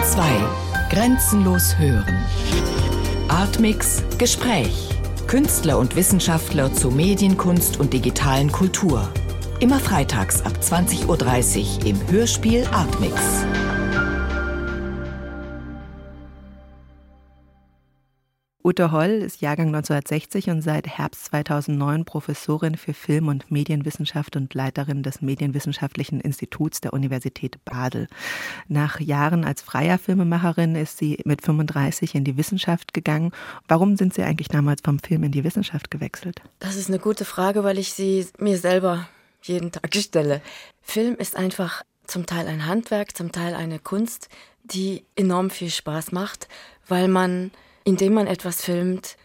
Bayern 2. Grenzenlos hören. Artmix Gespräch. Künstler und Wissenschaftler zu Medienkunst und digitalen Kultur. Immer freitags ab 20.30 Uhr im Hörspiel Artmix. Ute Holl ist Jahrgang 1960 und seit Herbst 2009 Professorin für Film- und Medienwissenschaft und Leiterin des Medienwissenschaftlichen Instituts der Universität Basel. Nach Jahren als freier Filmemacherin ist sie mit 35 in die Wissenschaft gegangen. Warum sind Sie eigentlich damals vom Film in die Wissenschaft gewechselt? Das ist eine gute Frage, weil ich sie mir selber jeden Tag stelle. Film ist einfach zum Teil ein Handwerk, zum Teil eine Kunst, die enorm viel Spaß macht, weil man indem man etwas filmt,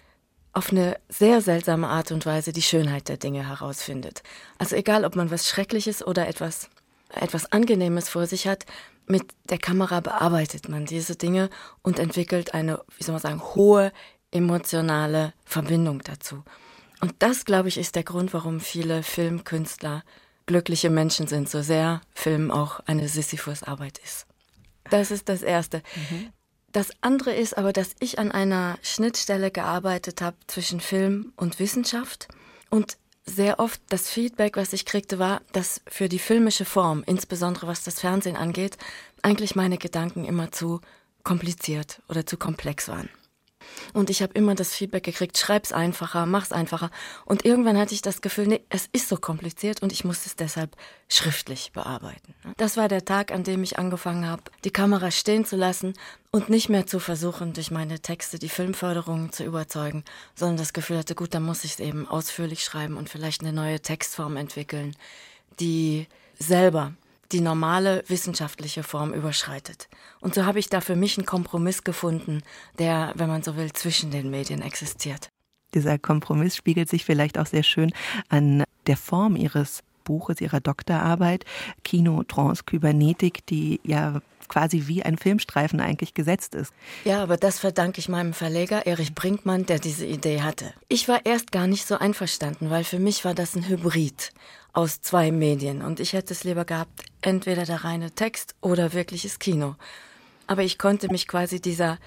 auf eine sehr seltsame Art und Weise die Schönheit der Dinge herausfindet. Also egal, ob man was Schreckliches oder etwas, etwas Angenehmes vor sich hat, mit der Kamera bearbeitet man diese Dinge und entwickelt eine, wie soll man sagen, hohe emotionale Verbindung dazu. Und das, glaube ich, ist der Grund, warum viele Filmkünstler glückliche Menschen sind, so sehr Film auch eine Sisyphus-Arbeit ist. Das ist das Erste. Mhm. Das andere ist aber, dass ich an einer Schnittstelle gearbeitet habe zwischen Film und Wissenschaft und sehr oft das Feedback, was ich kriegte, war, dass für die filmische Form, insbesondere was das Fernsehen angeht, eigentlich meine Gedanken immer zu kompliziert oder zu komplex waren. Und ich habe immer das Feedback gekriegt, schreib's einfacher, mach's einfacher. Und irgendwann hatte ich das Gefühl, nee, es ist so kompliziert und ich muss es deshalb schriftlich bearbeiten. Das war der Tag, an dem ich angefangen habe, die Kamera stehen zu lassen und nicht mehr zu versuchen, durch meine Texte die Filmförderung zu überzeugen, sondern das Gefühl hatte, gut, dann muss ich es eben ausführlich schreiben und vielleicht eine neue Textform entwickeln, die selber die normale wissenschaftliche Form überschreitet. Und so habe ich da für mich einen Kompromiss gefunden, der, wenn man so will, zwischen den Medien existiert. Dieser Kompromiss spiegelt sich vielleicht auch sehr schön an der Form Ihres Buches, Ihrer Doktorarbeit, Kino, Trance, Kybernetik, die ja quasi wie ein Filmstreifen eigentlich gesetzt ist. Ja, aber das verdanke ich meinem Verleger Erich Brinkmann, der diese Idee hatte. Ich war erst gar nicht so einverstanden, weil für mich war das ein Hybrid aus zwei Medien und ich hätte es lieber gehabt, entweder der reine Text oder wirkliches Kino. Aber ich konnte mich quasi dieser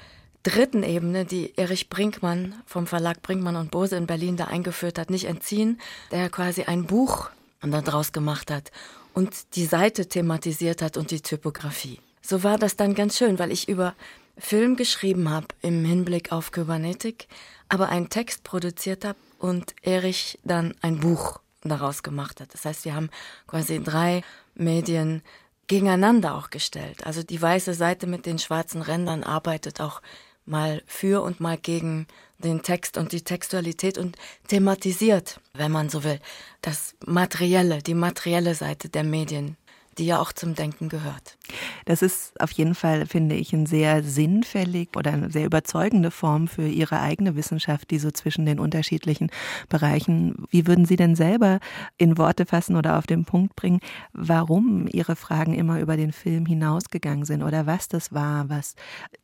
dritten Ebene, die Erich Brinkmann vom Verlag Brinkmann und Bose in Berlin da eingeführt hat, nicht entziehen, der quasi ein Buch daraus gemacht hat und die Seite thematisiert hat und die Typografie. So war das dann ganz schön, weil ich über Film geschrieben habe im Hinblick auf Kybernetik, aber einen Text produziert habe und Erich dann ein Buch daraus gemacht hat. Das heißt, wir haben quasi drei Medien gegeneinander auch gestellt. Also die weiße Seite mit den schwarzen Rändern arbeitet auch mal für und mal gegen den Text und die Textualität und thematisiert, wenn man so will, das Materielle, die materielle Seite der Medien die ja auch zum Denken gehört. Das ist auf jeden Fall, finde ich, eine sehr sinnfällig oder eine sehr überzeugende Form für Ihre eigene Wissenschaft, die so zwischen den unterschiedlichen Bereichen. Wie würden Sie denn selber in Worte fassen oder auf den Punkt bringen, warum Ihre Fragen immer über den Film hinausgegangen sind oder was das war, was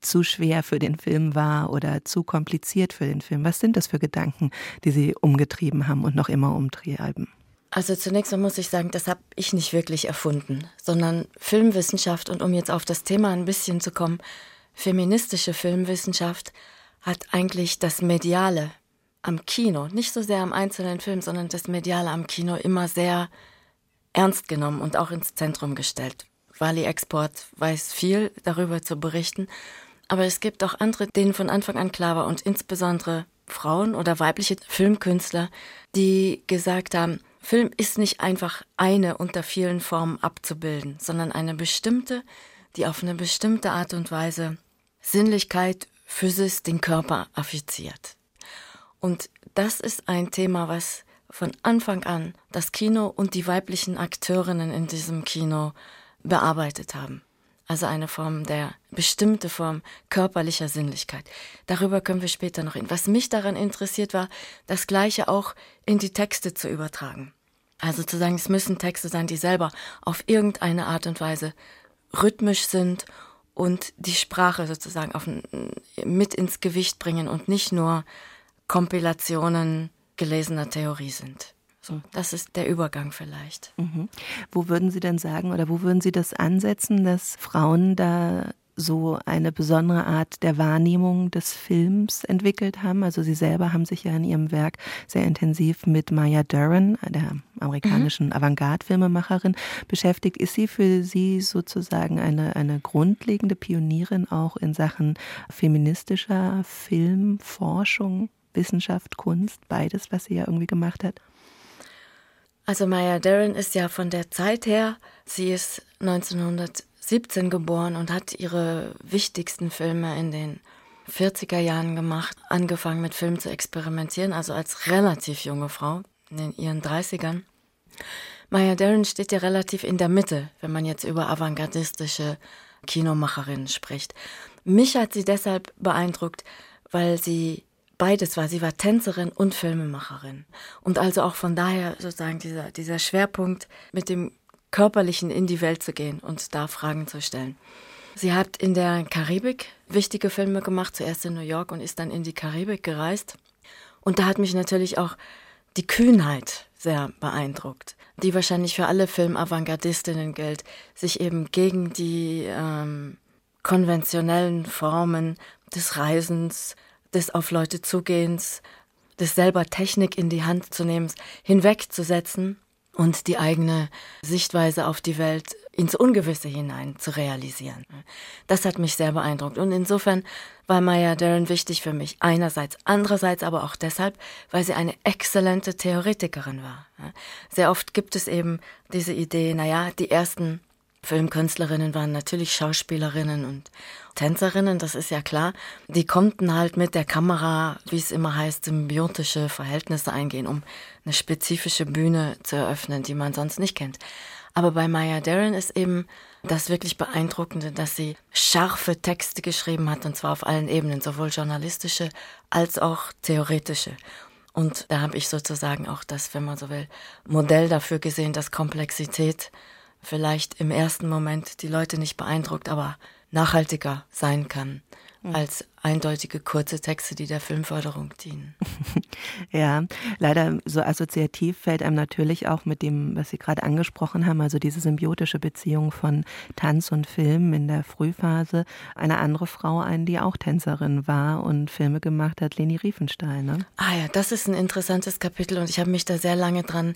zu schwer für den Film war oder zu kompliziert für den Film? Was sind das für Gedanken, die Sie umgetrieben haben und noch immer umtreiben? Also zunächst mal muss ich sagen, das habe ich nicht wirklich erfunden, sondern Filmwissenschaft und um jetzt auf das Thema ein bisschen zu kommen, feministische Filmwissenschaft hat eigentlich das Mediale am Kino, nicht so sehr am einzelnen Film, sondern das Mediale am Kino immer sehr ernst genommen und auch ins Zentrum gestellt. Wally Export weiß viel darüber zu berichten, aber es gibt auch andere, denen von Anfang an klar war und insbesondere Frauen oder weibliche Filmkünstler, die gesagt haben, Film ist nicht einfach eine unter vielen Formen abzubilden, sondern eine bestimmte, die auf eine bestimmte Art und Weise Sinnlichkeit, Physis, den Körper affiziert. Und das ist ein Thema, was von Anfang an das Kino und die weiblichen Akteurinnen in diesem Kino bearbeitet haben. Also eine Form der bestimmte Form körperlicher Sinnlichkeit. Darüber können wir später noch reden. Was mich daran interessiert war, das Gleiche auch in die Texte zu übertragen. Also zu sagen, es müssen Texte sein, die selber auf irgendeine Art und Weise rhythmisch sind und die Sprache sozusagen auf, mit ins Gewicht bringen und nicht nur Kompilationen gelesener Theorie sind. So, das ist der Übergang vielleicht. Mhm. Wo würden Sie denn sagen oder wo würden Sie das ansetzen, dass Frauen da so eine besondere Art der Wahrnehmung des Films entwickelt haben. Also Sie selber haben sich ja in Ihrem Werk sehr intensiv mit Maya Deren, der amerikanischen mhm. Avantgarde-Filmemacherin, beschäftigt. Ist sie für Sie sozusagen eine, eine grundlegende Pionierin auch in Sachen feministischer Filmforschung, Wissenschaft, Kunst, beides, was sie ja irgendwie gemacht hat? Also Maya Deren ist ja von der Zeit her, sie ist 1917 geboren und hat ihre wichtigsten Filme in den 40er Jahren gemacht, angefangen mit Filmen zu experimentieren, also als relativ junge Frau in ihren 30ern. Maya Deren steht ja relativ in der Mitte, wenn man jetzt über avantgardistische Kinomacherinnen spricht. Mich hat sie deshalb beeindruckt, weil sie beides war. Sie war Tänzerin und Filmemacherin. Und also auch von daher sozusagen dieser, dieser Schwerpunkt mit dem Körperlichen in die Welt zu gehen und da Fragen zu stellen. Sie hat in der Karibik wichtige Filme gemacht, zuerst in New York und ist dann in die Karibik gereist. Und da hat mich natürlich auch die Kühnheit sehr beeindruckt, die wahrscheinlich für alle Filmavantgardistinnen gilt, sich eben gegen die ähm, konventionellen Formen des Reisens, des auf Leute zugehens, des selber Technik in die Hand zu nehmen, hinwegzusetzen und die eigene Sichtweise auf die Welt ins Ungewisse hinein zu realisieren. Das hat mich sehr beeindruckt. Und insofern war Maya Deren wichtig für mich. Einerseits, andererseits aber auch deshalb, weil sie eine exzellente Theoretikerin war. Sehr oft gibt es eben diese Idee, naja, die ersten Filmkünstlerinnen waren natürlich Schauspielerinnen und Tänzerinnen, das ist ja klar. Die konnten halt mit der Kamera, wie es immer heißt, symbiotische Verhältnisse eingehen, um eine spezifische Bühne zu eröffnen, die man sonst nicht kennt. Aber bei Maya Deren ist eben das wirklich Beeindruckende, dass sie scharfe Texte geschrieben hat, und zwar auf allen Ebenen, sowohl journalistische als auch theoretische. Und da habe ich sozusagen auch das, wenn man so will, Modell dafür gesehen, dass Komplexität vielleicht im ersten Moment die Leute nicht beeindruckt, aber nachhaltiger sein kann mhm. als eindeutige kurze Texte, die der Filmförderung dienen. ja, leider so assoziativ fällt einem natürlich auch mit dem, was Sie gerade angesprochen haben, also diese symbiotische Beziehung von Tanz und Film in der Frühphase, eine andere Frau ein, die auch Tänzerin war und Filme gemacht hat, Leni Riefenstahl. Ne? Ah ja, das ist ein interessantes Kapitel und ich habe mich da sehr lange dran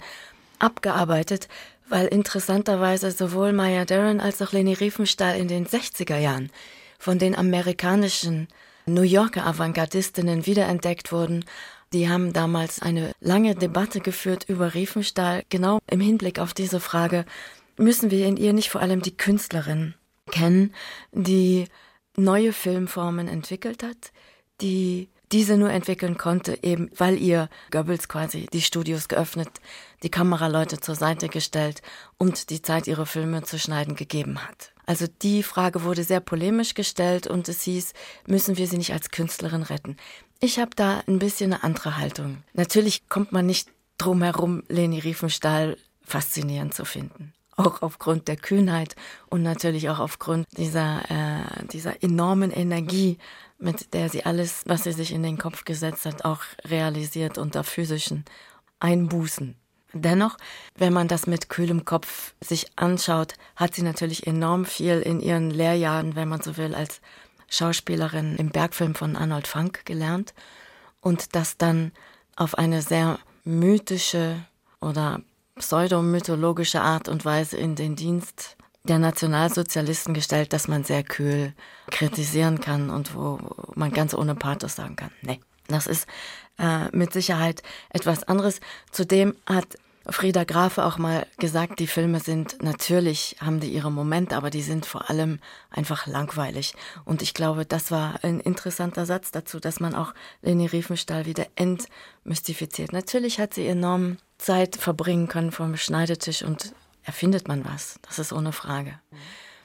abgearbeitet, weil interessanterweise sowohl Maya Deren als auch Leni Riefenstahl in den 60er Jahren von den amerikanischen New Yorker Avantgardistinnen wiederentdeckt wurden. Die haben damals eine lange Debatte geführt über Riefenstahl, genau im Hinblick auf diese Frage, müssen wir in ihr nicht vor allem die Künstlerin kennen, die neue Filmformen entwickelt hat, die diese nur entwickeln konnte, eben weil ihr Goebbels quasi die Studios geöffnet, die Kameraleute zur Seite gestellt und die Zeit, ihre Filme zu schneiden, gegeben hat. Also die Frage wurde sehr polemisch gestellt und es hieß, müssen wir sie nicht als Künstlerin retten? Ich habe da ein bisschen eine andere Haltung. Natürlich kommt man nicht drum herum, Leni Riefenstahl faszinierend zu finden auch aufgrund der Kühnheit und natürlich auch aufgrund dieser, äh, dieser enormen Energie, mit der sie alles, was sie sich in den Kopf gesetzt hat, auch realisiert unter physischen Einbußen. Dennoch, wenn man das mit kühlem Kopf sich anschaut, hat sie natürlich enorm viel in ihren Lehrjahren, wenn man so will, als Schauspielerin im Bergfilm von Arnold Funk gelernt. Und das dann auf eine sehr mythische oder pseudomythologische Art und Weise in den Dienst der Nationalsozialisten gestellt, dass man sehr kühl kritisieren kann und wo man ganz ohne Pathos sagen kann, nee, das ist äh, mit Sicherheit etwas anderes. Zudem hat Frieda Grafe auch mal gesagt, die Filme sind natürlich, haben die ihre Momente, aber die sind vor allem einfach langweilig. Und ich glaube, das war ein interessanter Satz dazu, dass man auch Leni Riefenstahl wieder entmystifiziert. Natürlich hat sie enorm Zeit verbringen können vom Schneidetisch und erfindet man was. Das ist ohne Frage.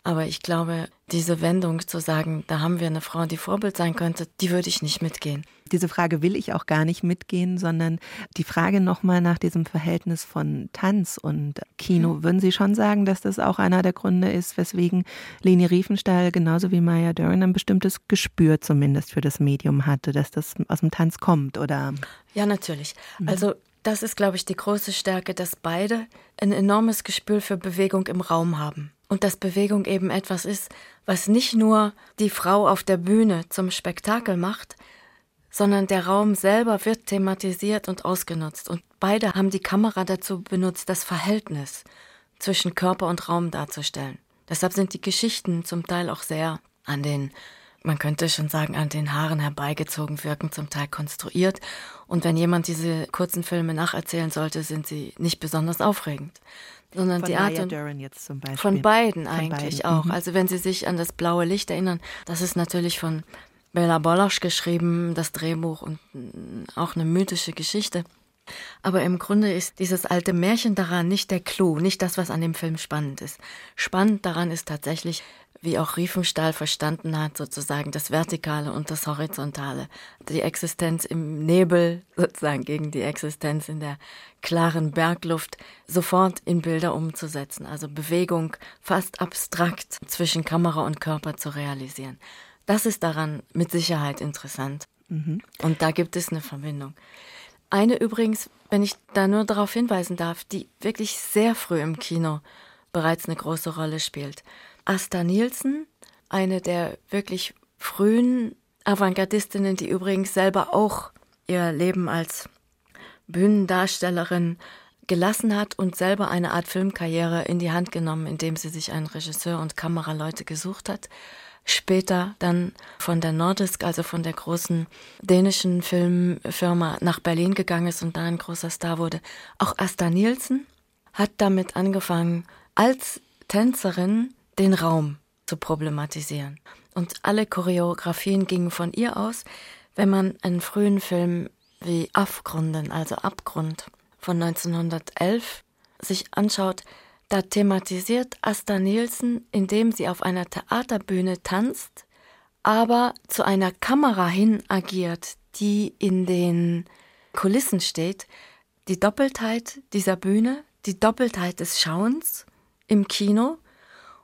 Aber ich glaube, diese Wendung zu sagen, da haben wir eine Frau, die Vorbild sein könnte, die würde ich nicht mitgehen. Diese Frage will ich auch gar nicht mitgehen, sondern die Frage nochmal nach diesem Verhältnis von Tanz und Kino. Mhm. Würden Sie schon sagen, dass das auch einer der Gründe ist, weswegen Leni Riefenstahl genauso wie Maya Dern ein bestimmtes Gespür zumindest für das Medium hatte, dass das aus dem Tanz kommt, oder? Ja, natürlich. Mhm. Also das ist, glaube ich, die große Stärke, dass beide ein enormes Gespür für Bewegung im Raum haben und dass Bewegung eben etwas ist, was nicht nur die Frau auf der Bühne zum Spektakel macht, sondern der Raum selber wird thematisiert und ausgenutzt. Und beide haben die Kamera dazu benutzt, das Verhältnis zwischen Körper und Raum darzustellen. Deshalb sind die Geschichten zum Teil auch sehr an den, man könnte schon sagen, an den Haaren herbeigezogen wirken, zum Teil konstruiert. Und wenn jemand diese kurzen Filme nacherzählen sollte, sind sie nicht besonders aufregend sondern von die Art und von beiden von eigentlich beiden. auch. Mhm. Also wenn Sie sich an das blaue Licht erinnern, das ist natürlich von Bela Bolosch geschrieben, das Drehbuch und auch eine mythische Geschichte. Aber im Grunde ist dieses alte Märchen daran nicht der Clou, nicht das, was an dem Film spannend ist. Spannend daran ist tatsächlich, wie auch Riefenstahl verstanden hat, sozusagen das Vertikale und das Horizontale. Die Existenz im Nebel, sozusagen gegen die Existenz in der klaren Bergluft, sofort in Bilder umzusetzen. Also Bewegung fast abstrakt zwischen Kamera und Körper zu realisieren. Das ist daran mit Sicherheit interessant. Mhm. Und da gibt es eine Verbindung. Eine übrigens, wenn ich da nur darauf hinweisen darf, die wirklich sehr früh im Kino bereits eine große Rolle spielt. Asta Nielsen, eine der wirklich frühen Avantgardistinnen, die übrigens selber auch ihr Leben als Bühnendarstellerin gelassen hat und selber eine Art Filmkarriere in die Hand genommen, indem sie sich einen Regisseur und Kameraleute gesucht hat später dann von der Nordisk, also von der großen dänischen Filmfirma, nach Berlin gegangen ist und da ein großer Star wurde. Auch Asta Nielsen hat damit angefangen, als Tänzerin den Raum zu problematisieren. Und alle Choreografien gingen von ihr aus. Wenn man einen frühen Film wie Afgrunden, also Abgrund von 1911, sich anschaut, da thematisiert Asta Nielsen, indem sie auf einer Theaterbühne tanzt, aber zu einer Kamera hin agiert, die in den Kulissen steht, die Doppeltheit dieser Bühne, die Doppeltheit des Schauens im Kino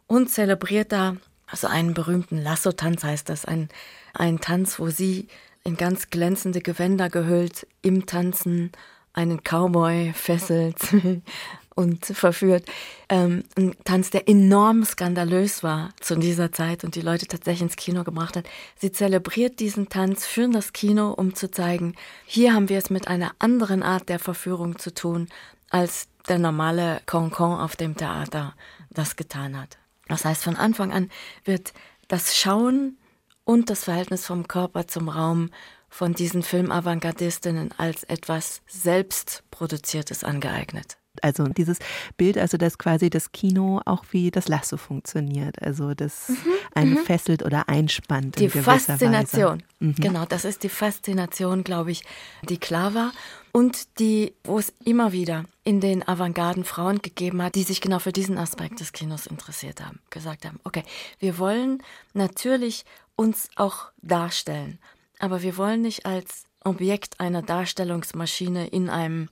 und zelebriert da also einen berühmten Lasso-Tanz heißt das, ein, ein Tanz, wo sie in ganz glänzende Gewänder gehüllt im Tanzen einen Cowboy fesselt und verführt. Ähm, ein Tanz, der enorm skandalös war zu dieser Zeit und die Leute tatsächlich ins Kino gebracht hat. Sie zelebriert diesen Tanz für das Kino, um zu zeigen, hier haben wir es mit einer anderen Art der Verführung zu tun, als der normale Concon auf dem Theater das getan hat. Das heißt, von Anfang an wird das Schauen und das Verhältnis vom Körper zum Raum von diesen Filmavantgardistinnen als etwas Selbstproduziertes angeeignet. Also dieses Bild, also dass quasi das Kino auch wie das Lasso funktioniert, also das mhm, einen mhm. fesselt oder einspannt. Die Faszination, mhm. genau, das ist die Faszination, glaube ich, die klar war und die, wo es immer wieder in den Avantgarden Frauen gegeben hat, die sich genau für diesen Aspekt des Kinos interessiert haben, gesagt haben, okay, wir wollen natürlich uns auch darstellen, aber wir wollen nicht als Objekt einer Darstellungsmaschine in einem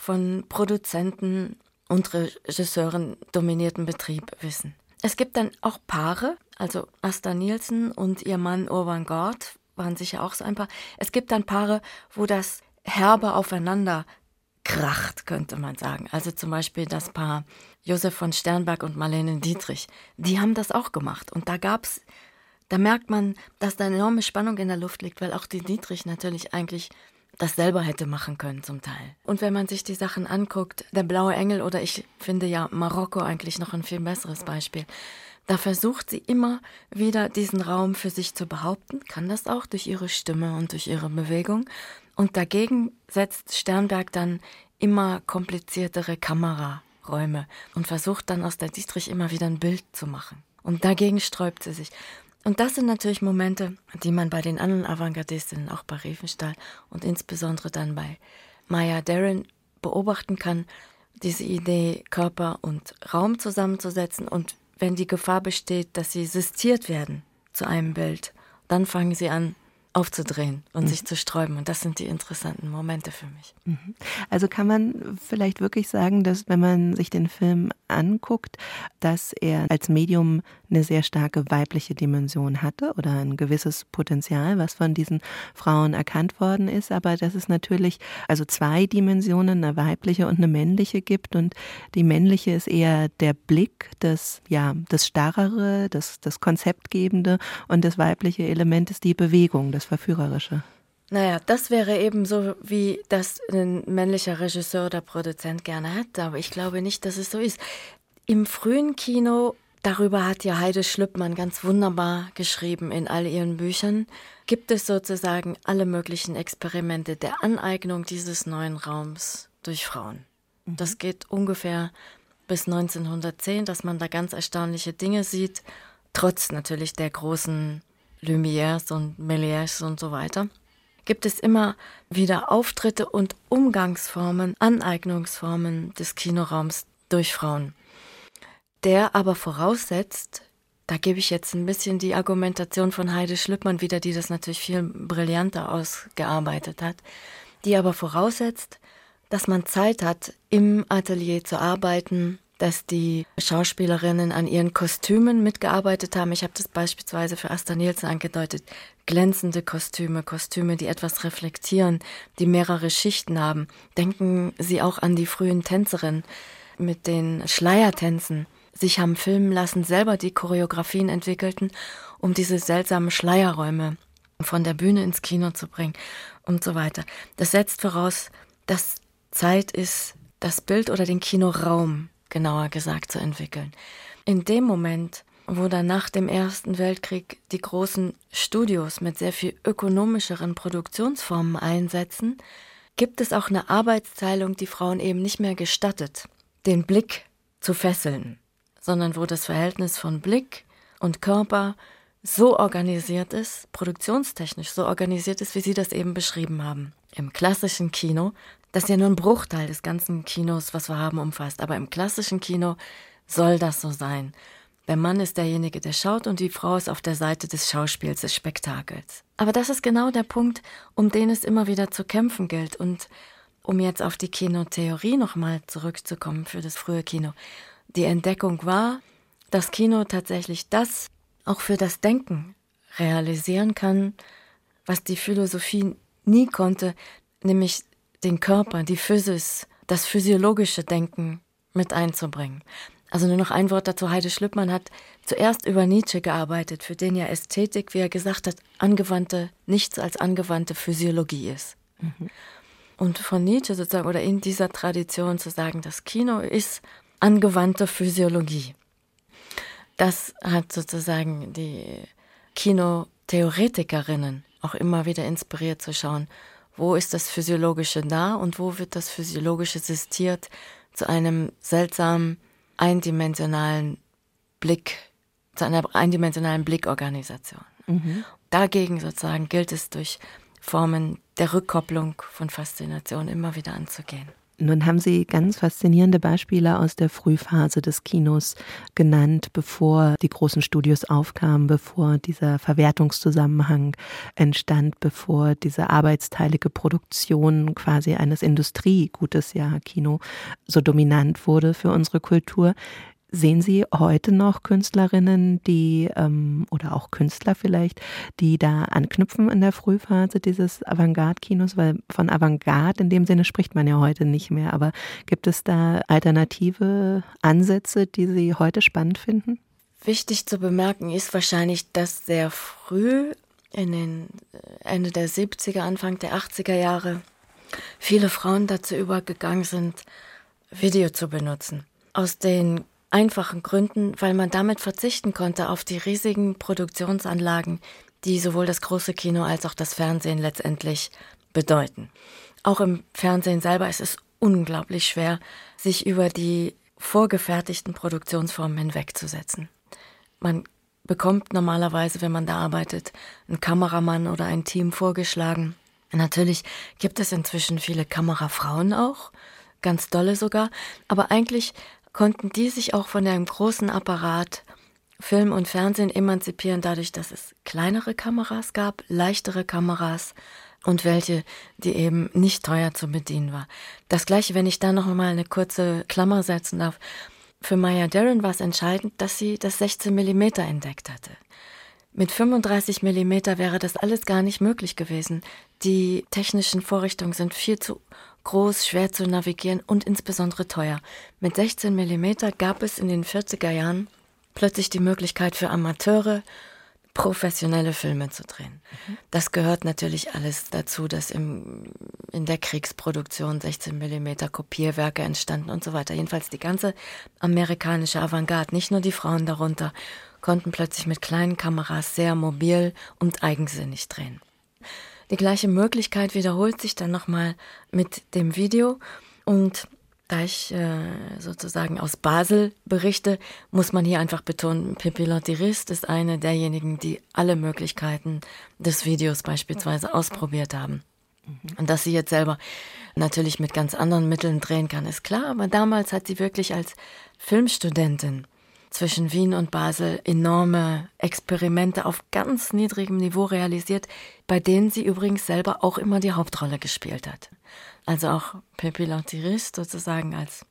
von Produzenten und Regisseuren dominierten Betrieb wissen. Es gibt dann auch Paare, also Asta Nielsen und ihr Mann Urban Gord waren sicher auch so ein Paar. Es gibt dann Paare, wo das herbe aufeinander kracht, könnte man sagen. Also zum Beispiel das Paar Josef von Sternberg und Marlene Dietrich. Die haben das auch gemacht. Und da gab's, da merkt man, dass da eine enorme Spannung in der Luft liegt, weil auch die Dietrich natürlich eigentlich das selber hätte machen können zum Teil. Und wenn man sich die Sachen anguckt, der blaue Engel oder ich finde ja Marokko eigentlich noch ein viel besseres Beispiel. Da versucht sie immer wieder diesen Raum für sich zu behaupten, kann das auch durch ihre Stimme und durch ihre Bewegung. Und dagegen setzt Sternberg dann immer kompliziertere Kameraräume und versucht dann aus der Dietrich immer wieder ein Bild zu machen. Und dagegen sträubt sie sich. Und das sind natürlich Momente, die man bei den anderen Avantgardistinnen, auch bei Riefenstahl und insbesondere dann bei Maya Deren beobachten kann, diese Idee, Körper und Raum zusammenzusetzen und wenn die Gefahr besteht, dass sie sistiert werden zu einem Bild, dann fangen sie an, aufzudrehen und mhm. sich zu sträuben. Und das sind die interessanten Momente für mich. Mhm. Also kann man vielleicht wirklich sagen, dass wenn man sich den Film anguckt, dass er als Medium eine sehr starke weibliche Dimension hatte oder ein gewisses Potenzial, was von diesen Frauen erkannt worden ist, aber dass es natürlich also zwei Dimensionen, eine weibliche und eine männliche gibt und die männliche ist eher der Blick, das ja, das starrere, das das konzeptgebende und das weibliche Element ist die Bewegung, das verführerische. Naja, das wäre eben so, wie das ein männlicher Regisseur oder Produzent gerne hätte, aber ich glaube nicht, dass es so ist. Im frühen Kino Darüber hat ja Heide Schlüppmann ganz wunderbar geschrieben in all ihren Büchern. Gibt es sozusagen alle möglichen Experimente der Aneignung dieses neuen Raums durch Frauen. Mhm. Das geht ungefähr bis 1910, dass man da ganz erstaunliche Dinge sieht, trotz natürlich der großen Lumières und Méliès und so weiter. Gibt es immer wieder Auftritte und Umgangsformen, Aneignungsformen des Kinoraums durch Frauen der aber voraussetzt, da gebe ich jetzt ein bisschen die Argumentation von Heide Schlüppmann wieder, die das natürlich viel brillanter ausgearbeitet hat, die aber voraussetzt, dass man Zeit hat, im Atelier zu arbeiten, dass die Schauspielerinnen an ihren Kostümen mitgearbeitet haben. Ich habe das beispielsweise für Asta Nielsen angedeutet. Glänzende Kostüme, Kostüme, die etwas reflektieren, die mehrere Schichten haben. Denken Sie auch an die frühen Tänzerinnen mit den Schleiertänzen sich haben filmen lassen, selber die Choreografien entwickelten, um diese seltsamen Schleierräume von der Bühne ins Kino zu bringen und so weiter. Das setzt voraus, dass Zeit ist, das Bild oder den Kinoraum, genauer gesagt, zu entwickeln. In dem Moment, wo dann nach dem Ersten Weltkrieg die großen Studios mit sehr viel ökonomischeren Produktionsformen einsetzen, gibt es auch eine Arbeitsteilung, die Frauen eben nicht mehr gestattet, den Blick zu fesseln sondern wo das Verhältnis von Blick und Körper so organisiert ist, produktionstechnisch so organisiert ist, wie Sie das eben beschrieben haben. Im klassischen Kino, das ja nur ein Bruchteil des ganzen Kinos, was wir haben, umfasst, aber im klassischen Kino soll das so sein. Der Mann ist derjenige, der schaut und die Frau ist auf der Seite des Schauspiels, des Spektakels. Aber das ist genau der Punkt, um den es immer wieder zu kämpfen gilt. Und um jetzt auf die Kinotheorie nochmal zurückzukommen für das frühe Kino die Entdeckung war, dass Kino tatsächlich das auch für das Denken realisieren kann, was die Philosophie nie konnte, nämlich den Körper, die Physis, das physiologische Denken mit einzubringen. Also nur noch ein Wort dazu. Heide Schlüppmann hat zuerst über Nietzsche gearbeitet, für den ja Ästhetik, wie er gesagt hat, angewandte, nichts als angewandte Physiologie ist. Mhm. Und von Nietzsche sozusagen oder in dieser Tradition zu sagen, das Kino ist angewandte Physiologie. Das hat sozusagen die Kinotheoretikerinnen auch immer wieder inspiriert zu schauen, wo ist das Physiologische da und wo wird das Physiologische sistiert zu einem seltsamen eindimensionalen Blick, zu einer eindimensionalen Blickorganisation. Mhm. Dagegen sozusagen gilt es durch Formen der Rückkopplung von Faszination immer wieder anzugehen. Nun haben Sie ganz faszinierende Beispiele aus der Frühphase des Kinos genannt, bevor die großen Studios aufkamen, bevor dieser Verwertungszusammenhang entstand, bevor diese arbeitsteilige Produktion quasi eines Industriegutes, ja, Kino, so dominant wurde für unsere Kultur. Sehen Sie heute noch Künstlerinnen, die ähm, oder auch Künstler vielleicht, die da anknüpfen in der Frühphase dieses Avantgarde-Kinos? Weil von Avantgarde in dem Sinne spricht man ja heute nicht mehr. Aber gibt es da alternative Ansätze, die Sie heute spannend finden? Wichtig zu bemerken ist wahrscheinlich, dass sehr früh in den äh, Ende der 70er, Anfang der 80er Jahre viele Frauen dazu übergegangen sind, Video zu benutzen. Aus den einfachen Gründen, weil man damit verzichten konnte auf die riesigen Produktionsanlagen, die sowohl das große Kino als auch das Fernsehen letztendlich bedeuten. Auch im Fernsehen selber ist es unglaublich schwer, sich über die vorgefertigten Produktionsformen hinwegzusetzen. Man bekommt normalerweise, wenn man da arbeitet, einen Kameramann oder ein Team vorgeschlagen. Natürlich gibt es inzwischen viele Kamerafrauen auch, ganz dolle sogar, aber eigentlich konnten die sich auch von einem großen Apparat Film und Fernsehen emanzipieren dadurch, dass es kleinere Kameras gab, leichtere Kameras und welche, die eben nicht teuer zu bedienen war. Das gleiche, wenn ich da noch mal eine kurze Klammer setzen darf. Für Maya Deren war es entscheidend, dass sie das 16 mm entdeckt hatte. Mit 35 mm wäre das alles gar nicht möglich gewesen. Die technischen Vorrichtungen sind viel zu groß, schwer zu navigieren und insbesondere teuer. Mit 16 mm gab es in den 40er Jahren plötzlich die Möglichkeit für Amateure, professionelle Filme zu drehen. Das gehört natürlich alles dazu, dass im, in der Kriegsproduktion 16 mm Kopierwerke entstanden und so weiter. Jedenfalls die ganze amerikanische Avantgarde, nicht nur die Frauen darunter, konnten plötzlich mit kleinen Kameras sehr mobil und eigensinnig drehen. Die gleiche Möglichkeit wiederholt sich dann nochmal mit dem Video. Und da ich äh, sozusagen aus Basel berichte, muss man hier einfach betonen, Pippi Lottirist ist eine derjenigen, die alle Möglichkeiten des Videos beispielsweise ausprobiert haben. Und dass sie jetzt selber natürlich mit ganz anderen Mitteln drehen kann, ist klar, aber damals hat sie wirklich als Filmstudentin zwischen Wien und Basel enorme Experimente auf ganz niedrigem Niveau realisiert, bei denen sie übrigens selber auch immer die Hauptrolle gespielt hat also auch Pepi Lantiris sozusagen als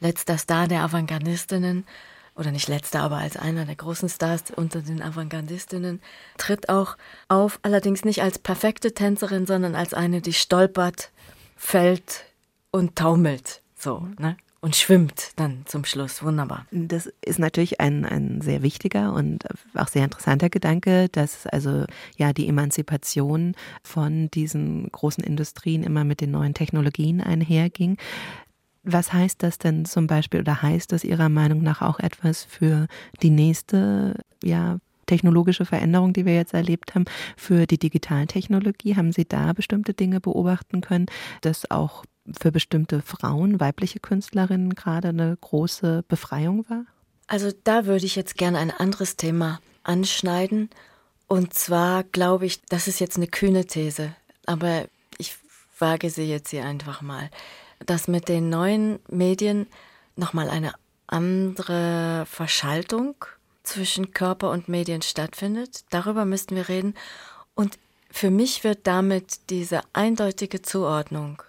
letzter Star der Avantgardistinnen oder nicht letzter, aber als einer der großen Stars unter den Avantgardistinnen, tritt auch auf, allerdings nicht als perfekte Tänzerin, sondern als eine, die stolpert, fällt und taumelt. So, ne? Und schwimmt dann zum Schluss. Wunderbar. Das ist natürlich ein, ein sehr wichtiger und auch sehr interessanter Gedanke, dass also ja die Emanzipation von diesen großen Industrien immer mit den neuen Technologien einherging. Was heißt das denn zum Beispiel oder heißt das Ihrer Meinung nach auch etwas für die nächste ja, technologische Veränderung, die wir jetzt erlebt haben, für die Digitaltechnologie? Haben Sie da bestimmte Dinge beobachten können, dass auch für bestimmte Frauen, weibliche Künstlerinnen gerade eine große Befreiung war? Also da würde ich jetzt gerne ein anderes Thema anschneiden. Und zwar glaube ich, das ist jetzt eine kühne These, aber ich wage sie jetzt hier einfach mal, dass mit den neuen Medien nochmal eine andere Verschaltung zwischen Körper und Medien stattfindet. Darüber müssten wir reden. Und für mich wird damit diese eindeutige Zuordnung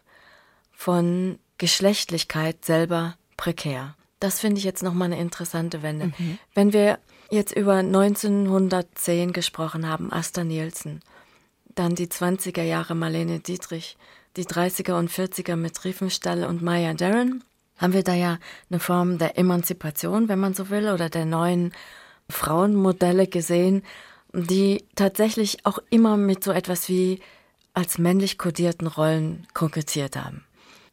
von Geschlechtlichkeit selber prekär. Das finde ich jetzt nochmal eine interessante Wende. Mhm. Wenn wir jetzt über 1910 gesprochen haben, Asta Nielsen, dann die 20er Jahre Marlene Dietrich, die 30er und 40er mit Riefenstahl und Maya Deren, haben wir da ja eine Form der Emanzipation, wenn man so will, oder der neuen Frauenmodelle gesehen, die tatsächlich auch immer mit so etwas wie als männlich kodierten Rollen kokettiert haben.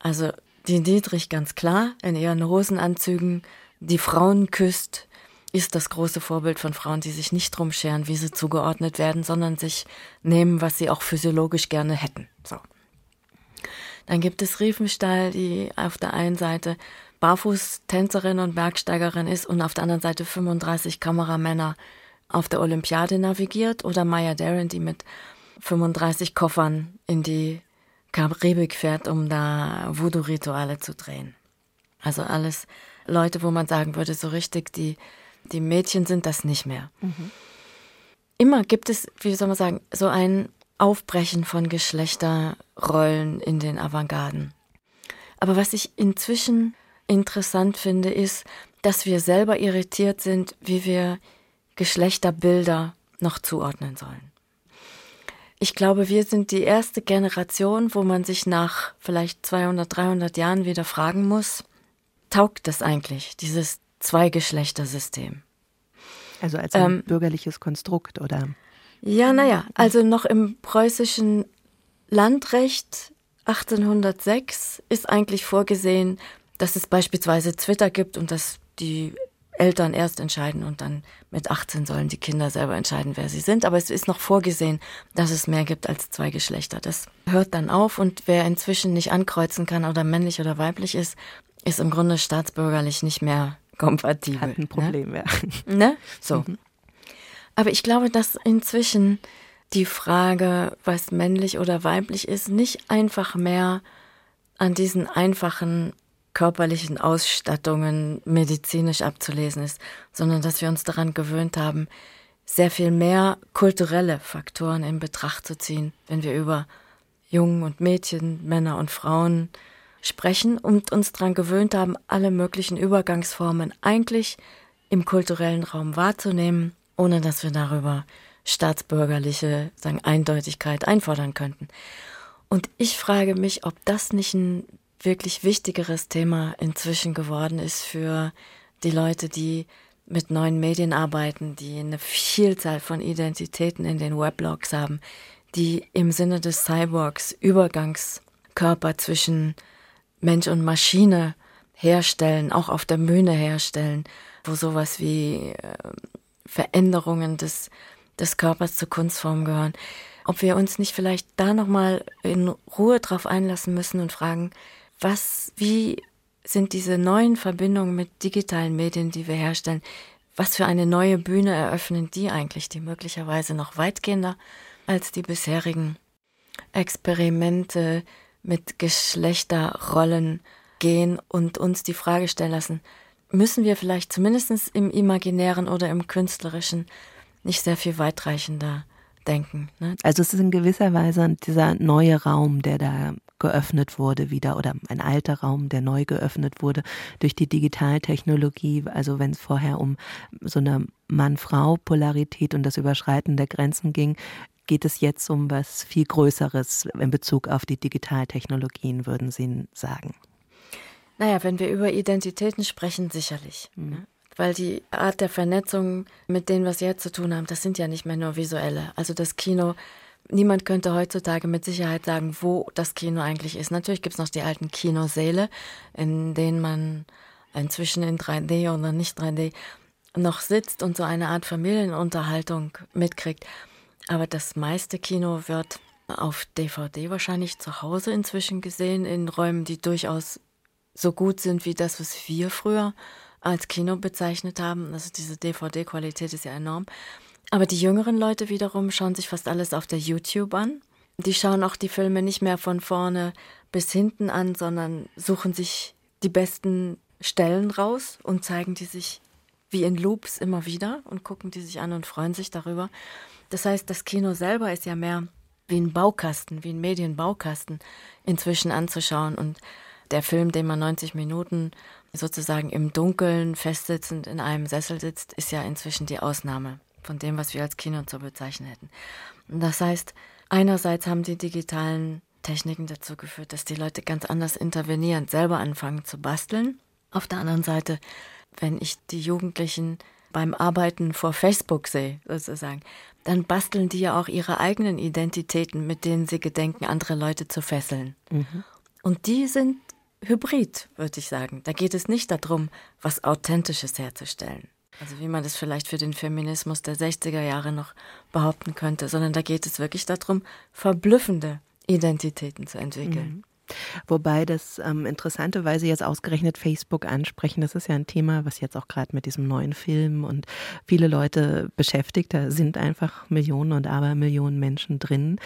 Also die Dietrich ganz klar in ihren Hosenanzügen, die Frauen küsst, ist das große Vorbild von Frauen, die sich nicht drum scheren, wie sie zugeordnet werden, sondern sich nehmen, was sie auch physiologisch gerne hätten. So. Dann gibt es Riefenstahl, die auf der einen Seite Barfußtänzerin und Bergsteigerin ist und auf der anderen Seite 35 Kameramänner auf der Olympiade navigiert oder Maya Daren, die mit 35 Koffern in die Karibik fährt, um da Voodoo-Rituale zu drehen. Also alles Leute, wo man sagen würde, so richtig, die, die Mädchen sind das nicht mehr. Mhm. Immer gibt es, wie soll man sagen, so ein Aufbrechen von Geschlechterrollen in den Avantgarden. Aber was ich inzwischen interessant finde, ist, dass wir selber irritiert sind, wie wir Geschlechterbilder noch zuordnen sollen. Ich glaube, wir sind die erste Generation, wo man sich nach vielleicht 200, 300 Jahren wieder fragen muss, taugt das eigentlich, dieses Zweigeschlechtersystem? Also als ein ähm, bürgerliches Konstrukt, oder? Ja, naja, also noch im preußischen Landrecht 1806 ist eigentlich vorgesehen, dass es beispielsweise Twitter gibt und dass die Eltern erst entscheiden und dann mit 18 sollen die Kinder selber entscheiden, wer sie sind. Aber es ist noch vorgesehen, dass es mehr gibt als zwei Geschlechter. Das hört dann auf und wer inzwischen nicht ankreuzen kann oder männlich oder weiblich ist, ist im Grunde staatsbürgerlich nicht mehr kompatibel. Hat ein Problem, ne? ja. Ne? So. Mhm. Aber ich glaube, dass inzwischen die Frage, was männlich oder weiblich ist, nicht einfach mehr an diesen einfachen körperlichen Ausstattungen medizinisch abzulesen ist, sondern dass wir uns daran gewöhnt haben, sehr viel mehr kulturelle Faktoren in Betracht zu ziehen, wenn wir über Jungen und Mädchen, Männer und Frauen sprechen und uns daran gewöhnt haben, alle möglichen Übergangsformen eigentlich im kulturellen Raum wahrzunehmen, ohne dass wir darüber staatsbürgerliche sagen, Eindeutigkeit einfordern könnten. Und ich frage mich, ob das nicht ein wirklich wichtigeres Thema inzwischen geworden ist für die Leute, die mit neuen Medien arbeiten, die eine Vielzahl von Identitäten in den Weblogs haben, die im Sinne des Cyborgs Übergangskörper zwischen Mensch und Maschine herstellen, auch auf der Bühne herstellen, wo sowas wie äh, Veränderungen des, des Körpers zur Kunstform gehören. Ob wir uns nicht vielleicht da nochmal in Ruhe drauf einlassen müssen und fragen, was, wie sind diese neuen Verbindungen mit digitalen Medien, die wir herstellen, was für eine neue Bühne eröffnen die eigentlich, die möglicherweise noch weitgehender als die bisherigen Experimente mit Geschlechterrollen gehen und uns die Frage stellen lassen, müssen wir vielleicht zumindest im imaginären oder im künstlerischen nicht sehr viel weitreichender denken. Ne? Also es ist in gewisser Weise dieser neue Raum, der da geöffnet wurde wieder oder ein alter Raum, der neu geöffnet wurde durch die Digitaltechnologie. Also wenn es vorher um so eine Mann-Frau-Polarität und das Überschreiten der Grenzen ging, geht es jetzt um was viel Größeres in Bezug auf die Digitaltechnologien, würden Sie sagen? Naja, wenn wir über Identitäten sprechen, sicherlich. Mhm. Weil die Art der Vernetzung mit denen, was wir jetzt zu tun haben, das sind ja nicht mehr nur visuelle. Also das Kino, niemand könnte heutzutage mit Sicherheit sagen, wo das Kino eigentlich ist. Natürlich gibt es noch die alten Kinosäle, in denen man inzwischen in 3D oder nicht 3D noch sitzt und so eine Art Familienunterhaltung mitkriegt. Aber das meiste Kino wird auf DVD wahrscheinlich zu Hause inzwischen gesehen, in Räumen, die durchaus so gut sind wie das, was wir früher als Kino bezeichnet haben. Also diese DVD-Qualität ist ja enorm. Aber die jüngeren Leute wiederum schauen sich fast alles auf der YouTube an. Die schauen auch die Filme nicht mehr von vorne bis hinten an, sondern suchen sich die besten Stellen raus und zeigen die sich wie in Loops immer wieder und gucken die sich an und freuen sich darüber. Das heißt, das Kino selber ist ja mehr wie ein Baukasten, wie ein Medienbaukasten inzwischen anzuschauen und der Film, den man 90 Minuten sozusagen im Dunkeln festsitzend in einem Sessel sitzt, ist ja inzwischen die Ausnahme von dem, was wir als Kino zu bezeichnen hätten. Und das heißt, einerseits haben die digitalen Techniken dazu geführt, dass die Leute ganz anders intervenieren, selber anfangen zu basteln. Auf der anderen Seite, wenn ich die Jugendlichen beim Arbeiten vor Facebook sehe, sozusagen, dann basteln die ja auch ihre eigenen Identitäten, mit denen sie gedenken, andere Leute zu fesseln. Mhm. Und die sind hybrid, würde ich sagen. Da geht es nicht darum, was Authentisches herzustellen. Also wie man das vielleicht für den Feminismus der 60er Jahre noch behaupten könnte, sondern da geht es wirklich darum, verblüffende Identitäten zu entwickeln. Mhm. Wobei das ähm, interessanterweise jetzt ausgerechnet Facebook ansprechen, das ist ja ein Thema, was jetzt auch gerade mit diesem neuen Film und viele Leute beschäftigt. Da sind einfach Millionen und Abermillionen Menschen drin.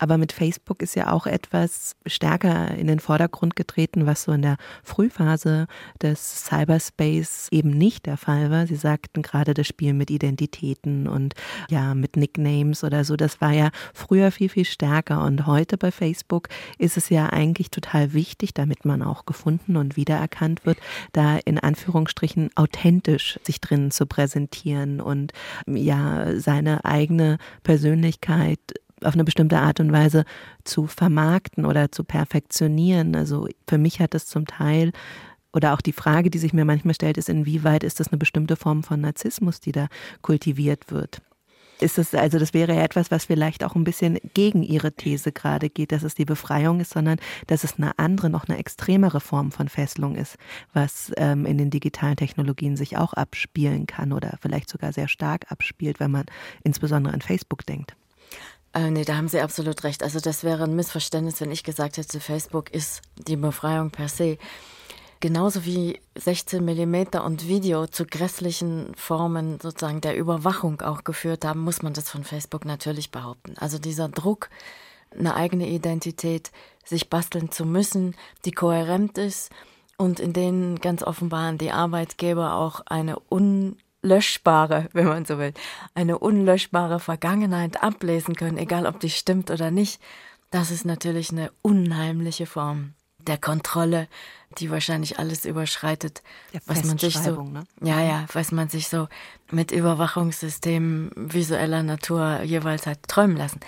Aber mit Facebook ist ja auch etwas stärker in den Vordergrund getreten, was so in der Frühphase des Cyberspace eben nicht der Fall war. Sie sagten gerade das Spiel mit Identitäten und ja, mit Nicknames oder so. Das war ja früher viel, viel stärker. Und heute bei Facebook ist es ja eigentlich total wichtig, damit man auch gefunden und wiedererkannt wird, da in Anführungsstrichen authentisch sich drinnen zu präsentieren und ja, seine eigene Persönlichkeit auf eine bestimmte Art und Weise zu vermarkten oder zu perfektionieren. Also für mich hat das zum Teil oder auch die Frage, die sich mir manchmal stellt, ist, inwieweit ist das eine bestimmte Form von Narzissmus, die da kultiviert wird? Ist es, also das wäre ja etwas, was vielleicht auch ein bisschen gegen Ihre These gerade geht, dass es die Befreiung ist, sondern dass es eine andere, noch eine extremere Form von Fesselung ist, was ähm, in den digitalen Technologien sich auch abspielen kann oder vielleicht sogar sehr stark abspielt, wenn man insbesondere an Facebook denkt. Äh, nee, da haben Sie absolut recht. Also das wäre ein Missverständnis, wenn ich gesagt hätte, Facebook ist die Befreiung per se. Genauso wie 16 Millimeter und Video zu grässlichen Formen sozusagen der Überwachung auch geführt haben, muss man das von Facebook natürlich behaupten. Also dieser Druck, eine eigene Identität sich basteln zu müssen, die kohärent ist und in denen ganz offenbar die Arbeitgeber auch eine unlöschbare, wenn man so will, eine unlöschbare Vergangenheit ablesen können, egal ob die stimmt oder nicht. Das ist natürlich eine unheimliche Form der Kontrolle, die wahrscheinlich alles überschreitet, was man sich so, ne? ja, ja, was man sich so mit Überwachungssystemen visueller Natur jeweils hat träumen lassen.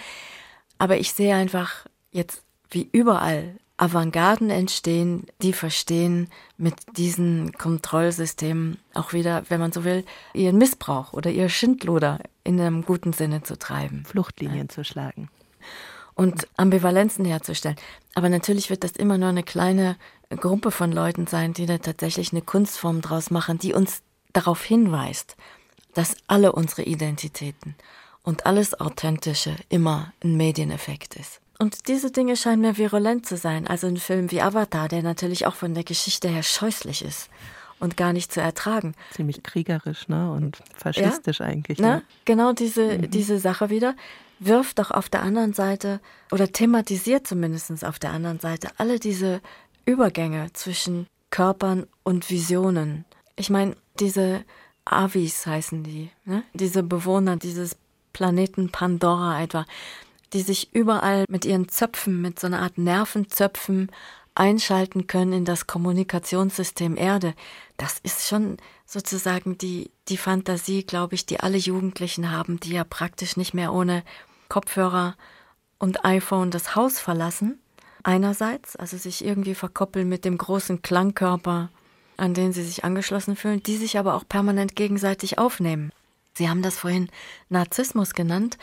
Aber ich sehe einfach jetzt wie überall Avantgarden entstehen, die verstehen mit diesen Kontrollsystemen auch wieder, wenn man so will, ihren Missbrauch oder ihr Schindluder in einem guten Sinne zu treiben. Fluchtlinien ja. zu schlagen. Und Ambivalenzen herzustellen. Aber natürlich wird das immer nur eine kleine Gruppe von Leuten sein, die da tatsächlich eine Kunstform draus machen, die uns darauf hinweist, dass alle unsere Identitäten und alles Authentische immer ein Medieneffekt ist. Und diese Dinge scheinen mir virulent zu sein. Also ein Film wie Avatar, der natürlich auch von der Geschichte her scheußlich ist und gar nicht zu ertragen. Ziemlich kriegerisch, ne? Und faschistisch ja, eigentlich. Ne? ne? Genau diese, mhm. diese Sache wieder wirft doch auf der anderen Seite oder thematisiert zumindest auf der anderen Seite alle diese Übergänge zwischen Körpern und Visionen. Ich meine, diese Avis heißen die, ne? diese Bewohner dieses Planeten Pandora etwa, die sich überall mit ihren Zöpfen, mit so einer Art Nervenzöpfen einschalten können in das Kommunikationssystem Erde. Das ist schon sozusagen die, die Fantasie, glaube ich, die alle Jugendlichen haben, die ja praktisch nicht mehr ohne Kopfhörer und iPhone das Haus verlassen. Einerseits, also sich irgendwie verkoppeln mit dem großen Klangkörper, an den sie sich angeschlossen fühlen, die sich aber auch permanent gegenseitig aufnehmen. Sie haben das vorhin Narzissmus genannt.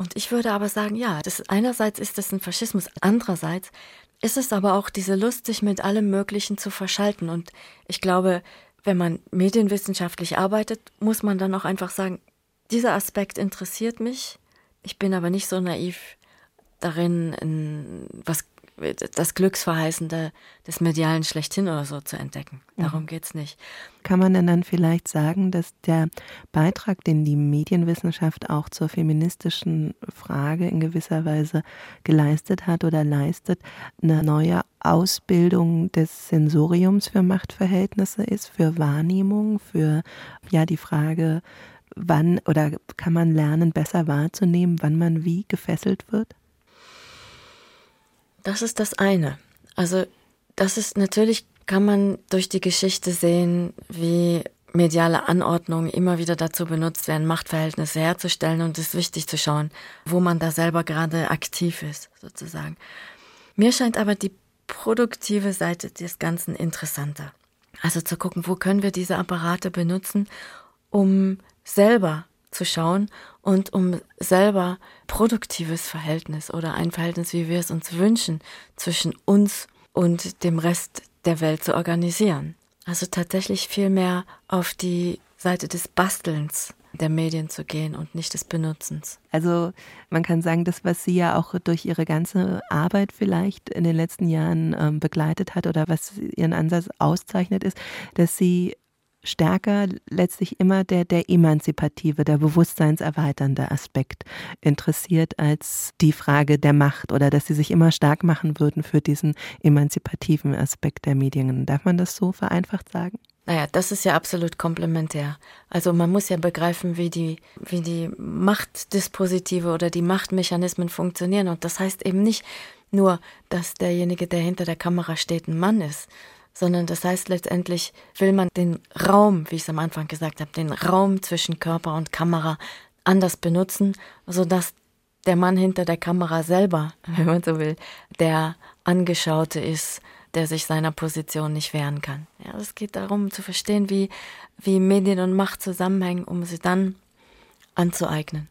Und ich würde aber sagen, ja, das einerseits ist das ein Faschismus, andererseits ist es aber auch diese Lust, sich mit allem Möglichen zu verschalten. Und ich glaube, wenn man medienwissenschaftlich arbeitet, muss man dann auch einfach sagen, dieser Aspekt interessiert mich. Ich bin aber nicht so naiv darin, was das Glücksverheißende des Medialen schlechthin oder so zu entdecken. Darum geht es nicht. Kann man denn dann vielleicht sagen, dass der Beitrag, den die Medienwissenschaft auch zur feministischen Frage in gewisser Weise geleistet hat oder leistet, eine neue Ausbildung des Sensoriums für Machtverhältnisse ist, für Wahrnehmung, für ja die Frage, wann oder kann man lernen, besser wahrzunehmen, wann man wie gefesselt wird? Das ist das eine. Also das ist natürlich, kann man durch die Geschichte sehen, wie mediale Anordnungen immer wieder dazu benutzt werden, Machtverhältnisse herzustellen und es ist wichtig zu schauen, wo man da selber gerade aktiv ist, sozusagen. Mir scheint aber die produktive Seite des Ganzen interessanter. Also zu gucken, wo können wir diese Apparate benutzen, um selber zu schauen und um selber produktives Verhältnis oder ein Verhältnis, wie wir es uns wünschen, zwischen uns und dem Rest der Welt zu organisieren. Also tatsächlich viel mehr auf die Seite des Bastelns der Medien zu gehen und nicht des Benutzens. Also man kann sagen, das, was Sie ja auch durch Ihre ganze Arbeit vielleicht in den letzten Jahren ähm, begleitet hat oder was Ihren Ansatz auszeichnet, ist, dass Sie stärker letztlich immer der, der emanzipative, der bewusstseinserweiternde Aspekt interessiert als die Frage der Macht oder dass sie sich immer stark machen würden für diesen emanzipativen Aspekt der Medien. Darf man das so vereinfacht sagen? Naja, das ist ja absolut komplementär. Also man muss ja begreifen, wie die, wie die Machtdispositive oder die Machtmechanismen funktionieren. Und das heißt eben nicht nur, dass derjenige, der hinter der Kamera steht, ein Mann ist, sondern das heißt letztendlich will man den Raum, wie ich es am Anfang gesagt habe, den Raum zwischen Körper und Kamera anders benutzen, sodass der Mann hinter der Kamera selber, wenn man so will, der Angeschaute ist, der sich seiner Position nicht wehren kann. Ja, es geht darum zu verstehen, wie, wie Medien und Macht zusammenhängen, um sie dann anzueignen.